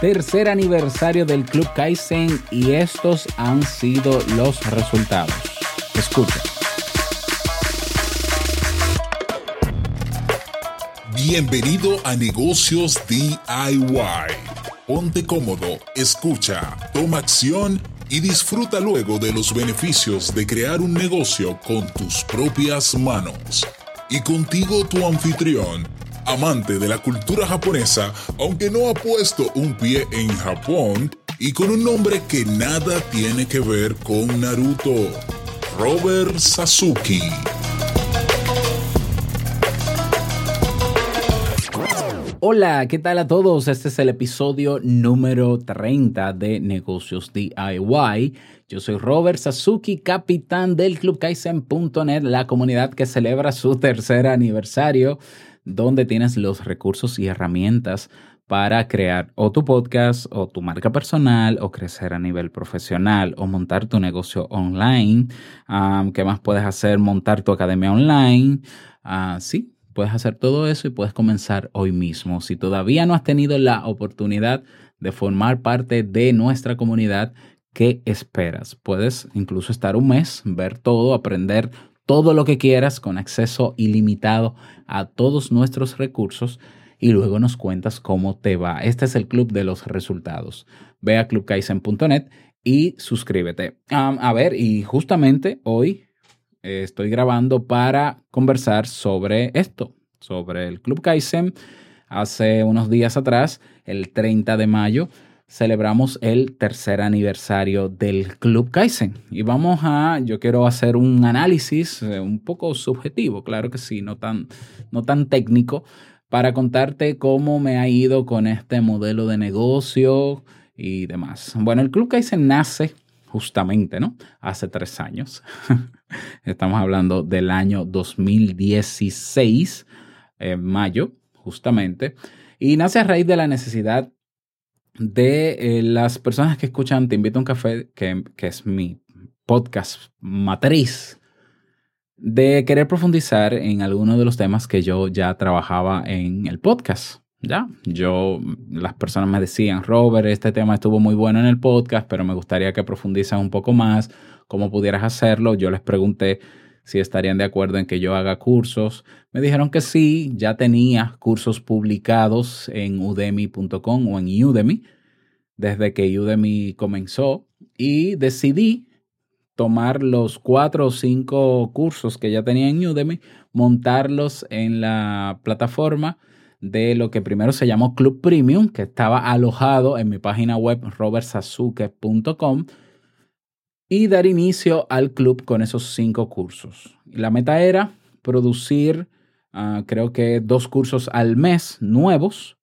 tercer aniversario del Club Kaizen y estos han sido los resultados. Escucha. Bienvenido a Negocios DIY. Ponte cómodo, escucha, toma acción y disfruta luego de los beneficios de crear un negocio con tus propias manos. Y contigo tu anfitrión, amante de la cultura japonesa, aunque no ha puesto un pie en Japón, y con un nombre que nada tiene que ver con Naruto, Robert Sasuke. Hola, ¿qué tal a todos? Este es el episodio número 30 de Negocios DIY. Yo soy Robert Sasuki, capitán del Club Kaizen.net, la comunidad que celebra su tercer aniversario, donde tienes los recursos y herramientas para crear o tu podcast o tu marca personal o crecer a nivel profesional o montar tu negocio online. ¿Qué más puedes hacer? Montar tu academia online. Uh, sí, Puedes hacer todo eso y puedes comenzar hoy mismo. Si todavía no has tenido la oportunidad de formar parte de nuestra comunidad, ¿qué esperas? Puedes incluso estar un mes, ver todo, aprender todo lo que quieras con acceso ilimitado a todos nuestros recursos y luego nos cuentas cómo te va. Este es el club de los resultados. Ve a clubkaisen.net y suscríbete. a ver, y justamente hoy eh, estoy grabando para conversar sobre esto, sobre el Club Kaizen. Hace unos días atrás, el 30 de mayo, celebramos el tercer aniversario del Club Kaizen. Y vamos a, yo quiero hacer un análisis eh, un poco subjetivo, claro que sí, no tan, no tan técnico, para contarte cómo me ha ido con este modelo de negocio y demás. Bueno, el Club Kaizen nace justamente, ¿no? Hace tres años. Estamos hablando del año 2016, en mayo, justamente. Y nace a raíz de la necesidad de eh, las personas que escuchan Te invito a un café, que, que es mi podcast matriz, de querer profundizar en algunos de los temas que yo ya trabajaba en el podcast. Ya, yo, las personas me decían, Robert, este tema estuvo muy bueno en el podcast, pero me gustaría que profundizas un poco más, cómo pudieras hacerlo. Yo les pregunté si estarían de acuerdo en que yo haga cursos. Me dijeron que sí, ya tenía cursos publicados en udemy.com o en Udemy desde que Udemy comenzó y decidí tomar los cuatro o cinco cursos que ya tenía en Udemy, montarlos en la plataforma de lo que primero se llamó Club Premium, que estaba alojado en mi página web robertsazuke.com y dar inicio al club con esos cinco cursos. La meta era producir, ah, creo que dos cursos al mes nuevos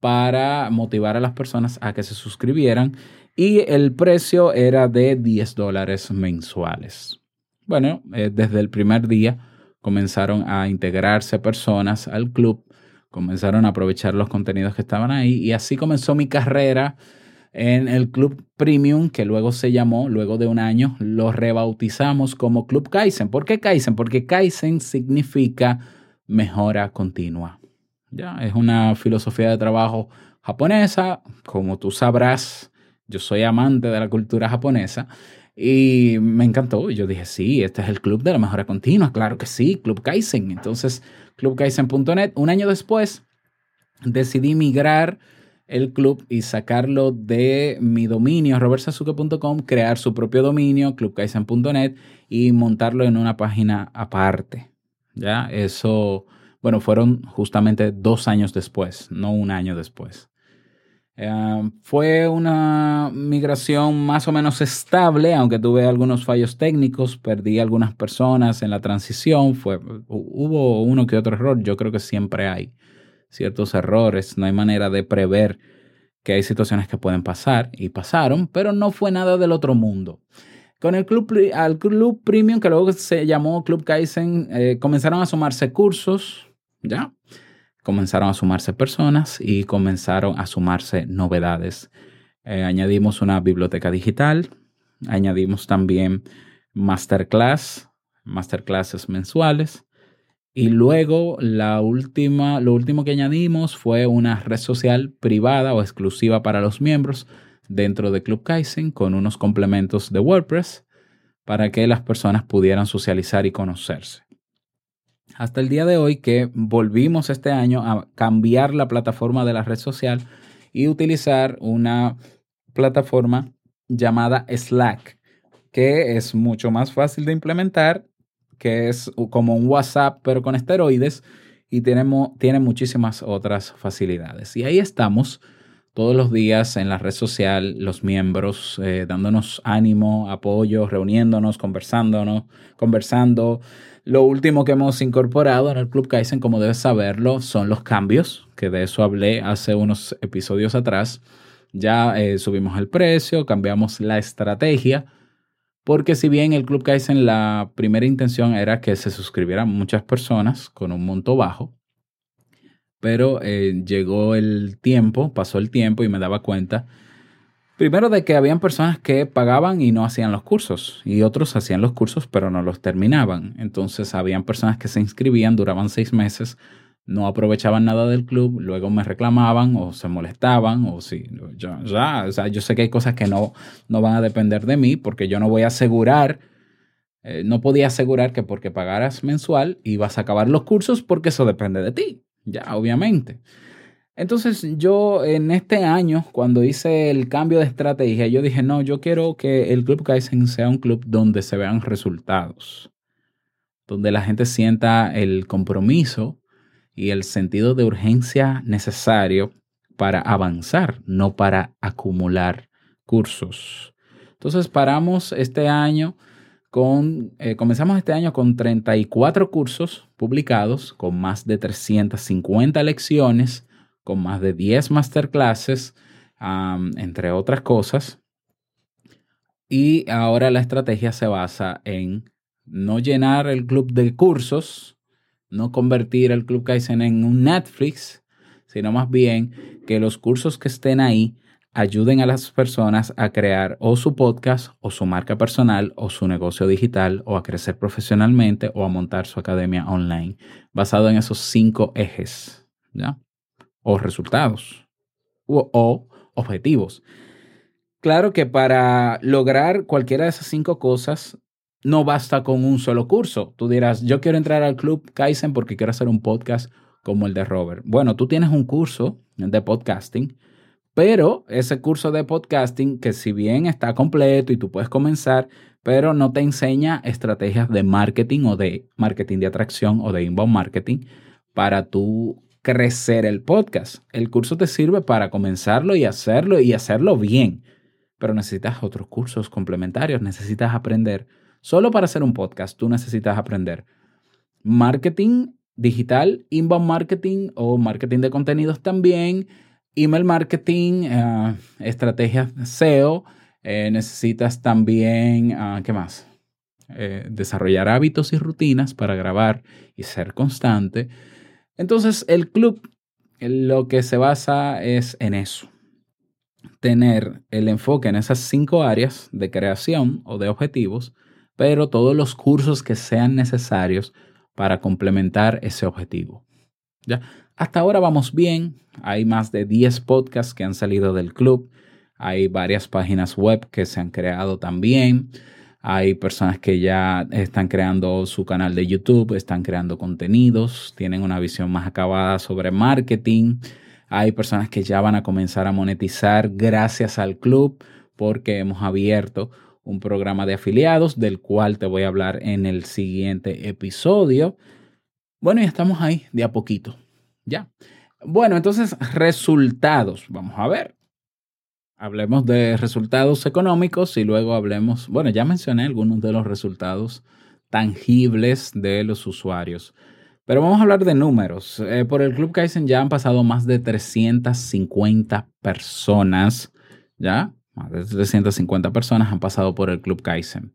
para motivar a las personas a que se suscribieran y el precio era de 10 dólares mensuales. Bueno, eh, desde el primer día comenzaron a integrarse personas al club comenzaron a aprovechar los contenidos que estaban ahí y así comenzó mi carrera en el Club Premium, que luego se llamó, luego de un año, lo rebautizamos como Club Kaizen. ¿Por qué Kaizen? Porque Kaizen significa mejora continua. Ya, es una filosofía de trabajo japonesa, como tú sabrás, yo soy amante de la cultura japonesa y me encantó. Yo dije, sí, este es el club de la mejora continua. Claro que sí, Club Kaizen. Entonces, clubkaizen.net. Un año después, decidí migrar el club y sacarlo de mi dominio, robertsazuke.com, crear su propio dominio, clubkaizen.net, y montarlo en una página aparte. Ya, eso, bueno, fueron justamente dos años después, no un año después. Eh, fue una migración más o menos estable, aunque tuve algunos fallos técnicos, perdí algunas personas en la transición, fue, hubo uno que otro error, yo creo que siempre hay ciertos errores, no hay manera de prever que hay situaciones que pueden pasar y pasaron, pero no fue nada del otro mundo. Con el club, al club premium, que luego se llamó Club Kaizen, eh, comenzaron a sumarse cursos, ¿ya? comenzaron a sumarse personas y comenzaron a sumarse novedades. Eh, añadimos una biblioteca digital, añadimos también masterclass, masterclasses mensuales Y luego la última, lo último que añadimos fue una red social privada o exclusiva para los miembros dentro de Club Kaizen con unos complementos de WordPress para que las personas pudieran socializar y conocerse. Hasta el día de hoy que volvimos este año a cambiar la plataforma de la red social y utilizar una plataforma llamada Slack, que es mucho más fácil de implementar, que es como un WhatsApp pero con esteroides y tiene, tiene muchísimas otras facilidades. Y ahí estamos todos los días en la red social, los miembros eh, dándonos ánimo, apoyo, reuniéndonos, conversándonos, conversando. Lo último que hemos incorporado en el Club Kaizen, como debes saberlo, son los cambios, que de eso hablé hace unos episodios atrás. Ya eh, subimos el precio, cambiamos la estrategia, porque si bien el Club Kaizen la primera intención era que se suscribieran muchas personas con un monto bajo, pero eh, llegó el tiempo, pasó el tiempo y me daba cuenta, primero de que habían personas que pagaban y no hacían los cursos, y otros hacían los cursos pero no los terminaban. Entonces habían personas que se inscribían, duraban seis meses, no aprovechaban nada del club, luego me reclamaban o se molestaban o si ya, ya, o sea, yo sé que hay cosas que no, no van a depender de mí porque yo no voy a asegurar, eh, no podía asegurar que porque pagaras mensual ibas a acabar los cursos porque eso depende de ti ya, obviamente. Entonces yo en este año, cuando hice el cambio de estrategia, yo dije, no, yo quiero que el Club Kaizen sea un club donde se vean resultados, donde la gente sienta el compromiso y el sentido de urgencia necesario para avanzar, no para acumular cursos. Entonces paramos este año eh, comenzamos este año con 34 cursos publicados, con más de 350 lecciones, con más de 10 masterclasses, entre otras cosas. Y ahora la estrategia se basa en no llenar el club de cursos, no convertir el Club Kaizen en un Netflix, sino más bien que los cursos que estén ahí ayuden a las personas a crear o su podcast o su marca personal o su negocio digital o a crecer profesionalmente o a montar su academia online basado en esos cinco ejes, ¿ya? O resultados o, o objetivos. Claro que para lograr cualquiera de esas cinco cosas no basta con un solo curso. Tú dirás, yo quiero entrar al club Kaizen porque quiero hacer un podcast como el de Robert. Bueno, tú tienes un curso de podcasting pero ese curso de podcasting, que si bien está completo y tú puedes comenzar, pero no te enseña estrategias de marketing o de marketing de atracción o de inbound marketing para tú crecer el podcast. El curso te sirve para comenzarlo y hacerlo y hacerlo bien, pero necesitas otros cursos complementarios, necesitas aprender. Solo para hacer un podcast, tú necesitas aprender marketing digital, inbound marketing o marketing de contenidos también, email marketing, uh, estrategias SEO, eh, necesitas también, ah, ¿qué más? Eh, desarrollar hábitos y rutinas para grabar y ser constante. Entonces, el club lo que se basa es en eso. Tener el enfoque en esas cinco áreas de creación o de objetivos, pero todos los cursos que sean necesarios para complementar ese objetivo. ¿Ya? Hasta ahora vamos bien. Hay más de 10 podcasts que han salido del club. Hay varias páginas web que se han creado también. Hay personas que ya están creando su canal de YouTube, están creando contenidos, tienen una visión más acabada sobre marketing. Hay personas que ya van a comenzar a monetizar gracias al club porque hemos abierto un programa de afiliados del cual te voy a hablar en el siguiente episodio. Bueno, y estamos ahí de a poquito. Ya. Bueno, entonces, resultados. Vamos a ver. Hablemos de resultados económicos y luego hablemos, bueno, ya mencioné algunos de los resultados tangibles de los usuarios. Pero vamos a hablar de números. Eh, por el Club Kaizen ya han pasado más de 350 personas, ¿ya? Más de 350 personas han pasado por el Club Kaizen.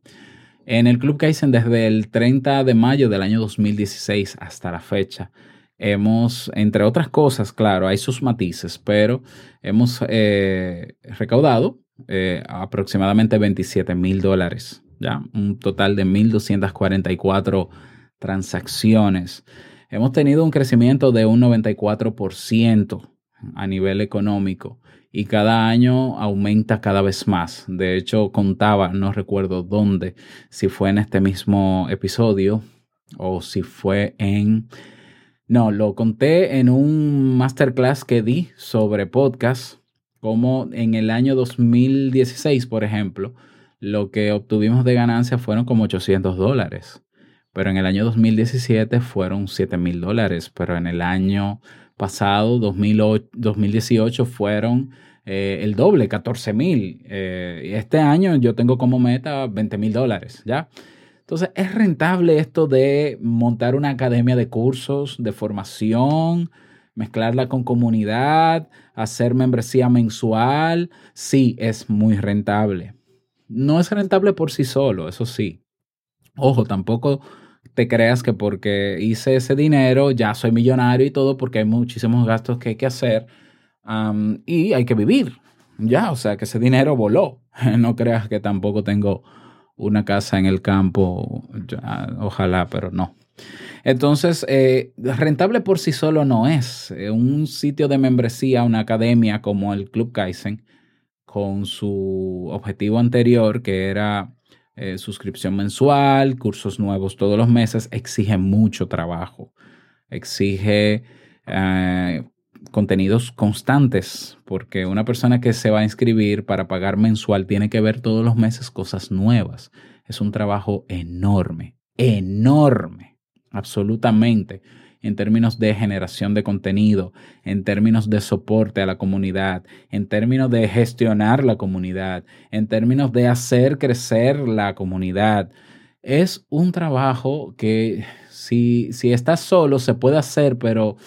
En el Club Kaizen desde el 30 de mayo del año 2016 hasta la fecha hemos, entre otras cosas, claro, hay sus matices, pero hemos eh, recaudado eh, aproximadamente 27 mil dólares, ¿ya? Un total de 1.244 transacciones. hemos tenido un crecimiento de un 94% a nivel económico y cada año aumenta cada vez más. De hecho, contaba, no recuerdo dónde, si fue en este mismo episodio o si fue en... No, lo conté en un masterclass que di sobre podcast, como en el año 2016, por ejemplo, lo que obtuvimos de ganancia fueron como 800 dólares. Pero en el año 2017 fueron 7 mil dólares. Pero en el año pasado, 2018, fueron eh, el doble, 14 mil. Eh, este año yo tengo como meta 20 mil dólares, ¿ya? Entonces, ¿es rentable esto de montar una academia de cursos, de formación, mezclarla con comunidad, hacer membresía mensual? Sí, es muy rentable. No es rentable por sí solo, eso sí. Ojo, tampoco te creas que porque hice ese dinero ya soy millonario y todo, porque hay muchísimos gastos que hay que hacer y hay que vivir. Ya, o sea, que ese dinero voló. No creas que tampoco tengo una casa en el campo, ojalá, pero no. Entonces, eh, rentable por sí solo no es. Eh, un sitio de membresía, una academia como el Club Kaizen, con su objetivo anterior, que era eh, suscripción mensual, cursos nuevos todos los meses, exige mucho trabajo, exige eh, contenidos constantes, porque una persona que se va a inscribir para pagar mensual tiene que ver todos los meses cosas nuevas. Es un trabajo enorme, enorme, absolutamente en términos de generación de contenido, en términos de soporte a la comunidad, en términos de gestionar la comunidad, en términos de hacer crecer la comunidad. Es un trabajo que si, si estás solo se puede hacer, pero,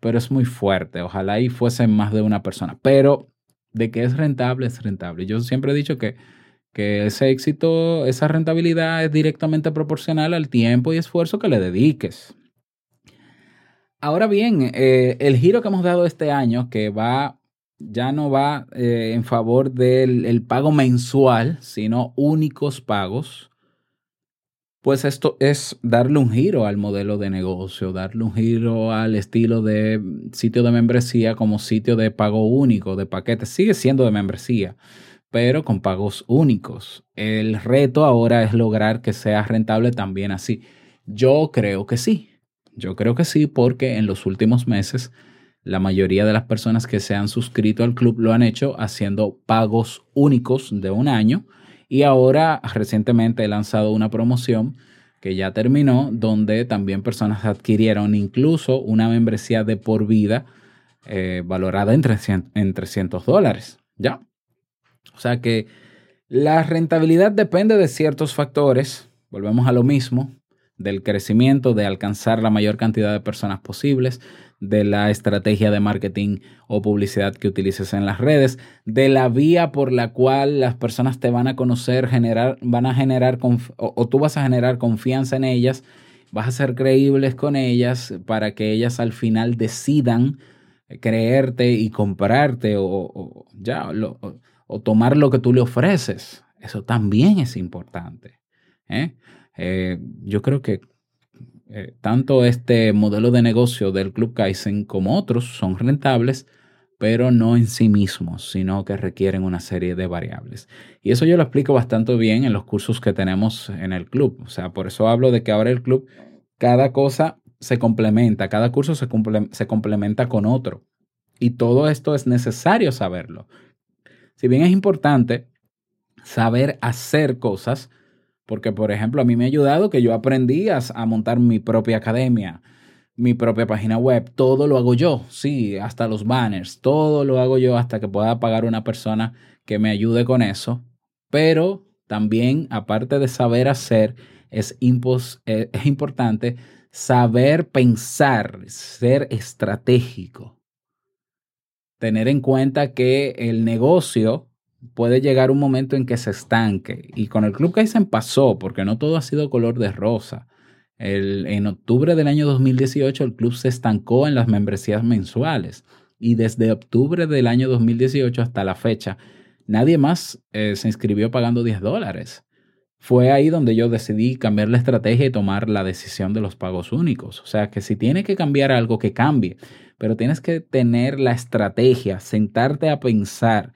pero es muy fuerte. Ojalá y fuese más de una persona. Pero de que es rentable, es rentable. Yo siempre he dicho que, que ese éxito, esa rentabilidad es directamente proporcional al tiempo y esfuerzo que le dediques. Ahora bien, eh, el giro que hemos dado este año, que va, ya no va eh, en favor del pago mensual, sino únicos pagos, pues esto es darle un giro al modelo de negocio, darle un giro al estilo de sitio de membresía como sitio de pago único, de paquetes. Sigue siendo de membresía, pero con pagos únicos. El reto ahora es lograr que sea rentable también así. Yo creo que sí. Yo creo que sí, porque en los últimos meses la mayoría de las personas que se han suscrito al club lo han hecho haciendo pagos únicos de un año y ahora recientemente he lanzado una promoción que ya terminó donde también personas adquirieron incluso una membresía de por vida eh, valorada en 300, en 300 dólares. ¿Ya? O sea que la rentabilidad depende de ciertos factores. Volvemos a lo mismo del crecimiento, de alcanzar la mayor cantidad de personas posibles, de la estrategia de marketing o publicidad que utilices en las redes, de la vía por la cual las personas te van a conocer, generar, van a generar o, tú vas a generar confianza en ellas, vas a ser creíbles con ellas para que ellas al final decidan creerte y comprarte o, ya o, tomar lo que tú le ofreces. Eso también es importante. ¿eh? Eh, yo creo que eh, tanto este modelo de negocio del Club Kaizen como otros son rentables, pero no en sí mismos, sino que requieren una serie de variables. Y eso yo lo explico bastante bien en los cursos que tenemos en el club. O sea, por eso hablo de que ahora el club, cada cosa se complementa, cada curso se, se complementa con otro. Y todo esto es necesario saberlo. Si bien es importante saber hacer cosas, porque, por ejemplo, a mí me ha ayudado que yo aprendí a, montar mi propia academia, mi propia página web. Todo lo hago yo, sí, hasta los banners. Todo lo hago yo hasta que pueda pagar una persona que me ayude con eso. Pero también, aparte de saber hacer, es, eh, es importante saber pensar, ser estratégico. Tener en cuenta que el negocio puede llegar un momento en que se estanque. Y con el Club Kaizen pasó, porque no todo ha sido color de rosa. en octubre del año 2018 el club se estancó en las membresías mensuales. Y desde octubre del año 2018 hasta la fecha, nadie más eh, se inscribió pagando 10 dólares. fue ahí donde yo decidí cambiar la estrategia y tomar la decisión de los pagos únicos. O sea, que si tiene que cambiar algo, que cambie, pero tienes que tener la estrategia, sentarte a pensar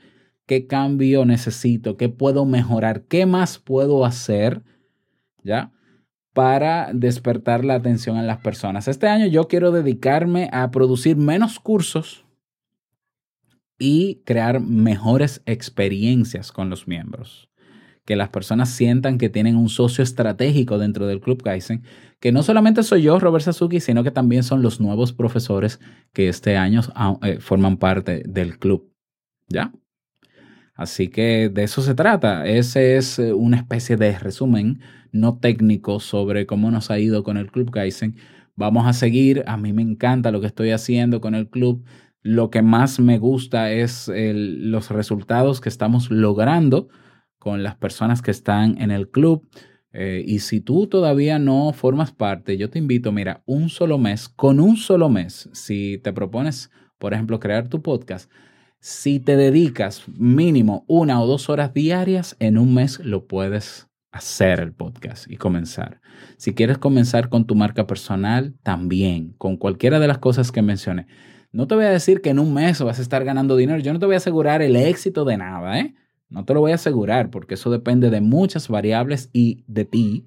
qué cambio necesito, qué puedo mejorar, qué más puedo hacer, ¿ya? Para despertar la atención en las personas. Este año yo quiero dedicarme a producir menos cursos y crear mejores experiencias con los miembros que las personas sientan que tienen un socio estratégico dentro del Club Kaizen, que no solamente soy yo, Robert Sasuki, sino que también son los nuevos profesores que este año ah, eh, forman parte del club. ¿Ya? Así que de eso se trata. Ese es eh, una especie de resumen no técnico sobre cómo nos ha ido con el Club Kaizen. Vamos a seguir. A mí me encanta lo que estoy haciendo con el club. Lo que más me gusta es los resultados que estamos logrando con las personas que están en el club. Eh, y si tú todavía no formas parte, yo te invito, mira, un solo mes, con un solo mes, si te propones, por ejemplo, crear tu podcast, si te dedicas mínimo una o dos horas diarias, en un mes lo puedes hacer el podcast y comenzar. Si quieres comenzar con tu marca personal, también, con cualquiera de las cosas que mencioné. No te voy a decir que en un mes vas a estar ganando dinero, yo no te voy a asegurar el éxito de nada, ¿eh? No te lo voy a asegurar porque eso depende de muchas variables y de ti,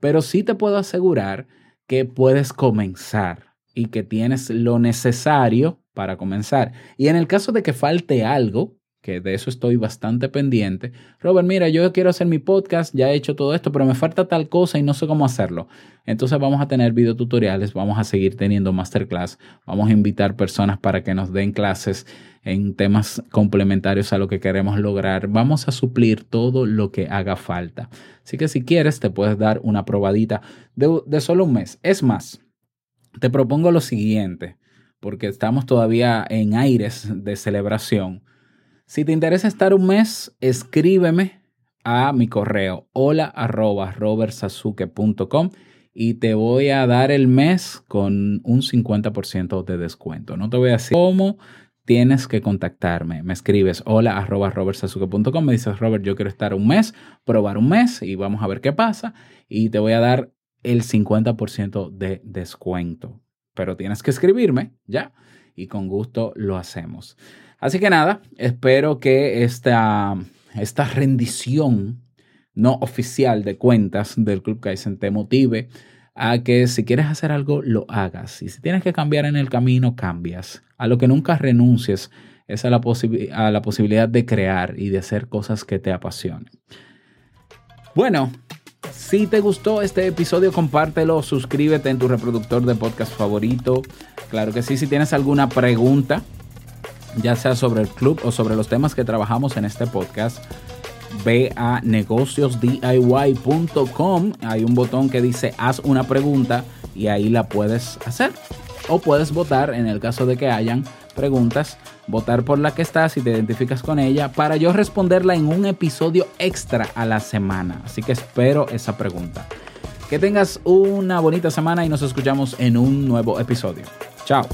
pero sí te puedo asegurar que puedes comenzar y que tienes lo necesario para comenzar. Y en el caso de que falte algo, que de eso estoy bastante pendiente. Robert, mira, yo quiero hacer mi podcast, ya he hecho todo esto, pero me falta tal cosa y no sé cómo hacerlo. Entonces vamos a tener videotutoriales, vamos a seguir teniendo masterclass, vamos a invitar personas para que nos den clases en temas complementarios a lo que queremos lograr. Vamos a suplir todo lo que haga falta. Así que si quieres, te puedes dar una probadita de, de solo un mes. Es más, te propongo lo siguiente, porque estamos todavía en aires de celebración si te interesa estar un mes, escríbeme a mi correo hola y te voy a dar el mes con un 50% de descuento. No te voy a decir cómo tienes que contactarme. Me escribes hola me dices Robert, yo quiero estar un mes, probar un mes y vamos a ver qué pasa y te voy a dar el 50% de descuento. Pero tienes que escribirme, ¿ya? Y con gusto lo hacemos. Así que nada, espero que esta, esta rendición no oficial de cuentas del Club Kaizen te motive a que si quieres hacer algo, lo hagas. Y si tienes que cambiar en el camino, cambias. A lo que nunca renuncies es a la, a la posibilidad de crear y de hacer cosas que te apasionen. Bueno, si te gustó este episodio, compártelo, suscríbete en tu reproductor de podcast favorito. Claro que sí, si tienes alguna pregunta, ya sea sobre el club o sobre los temas que trabajamos en este podcast, ve a negociosdiy.com. Hay un botón que dice haz una pregunta y ahí la puedes hacer. O puedes votar en el caso de que hayan preguntas, votar por la que estás y te identificas con ella para yo responderla en un episodio extra a la semana. Así que espero esa pregunta. Que tengas una bonita semana y nos escuchamos en un nuevo episodio. Chao.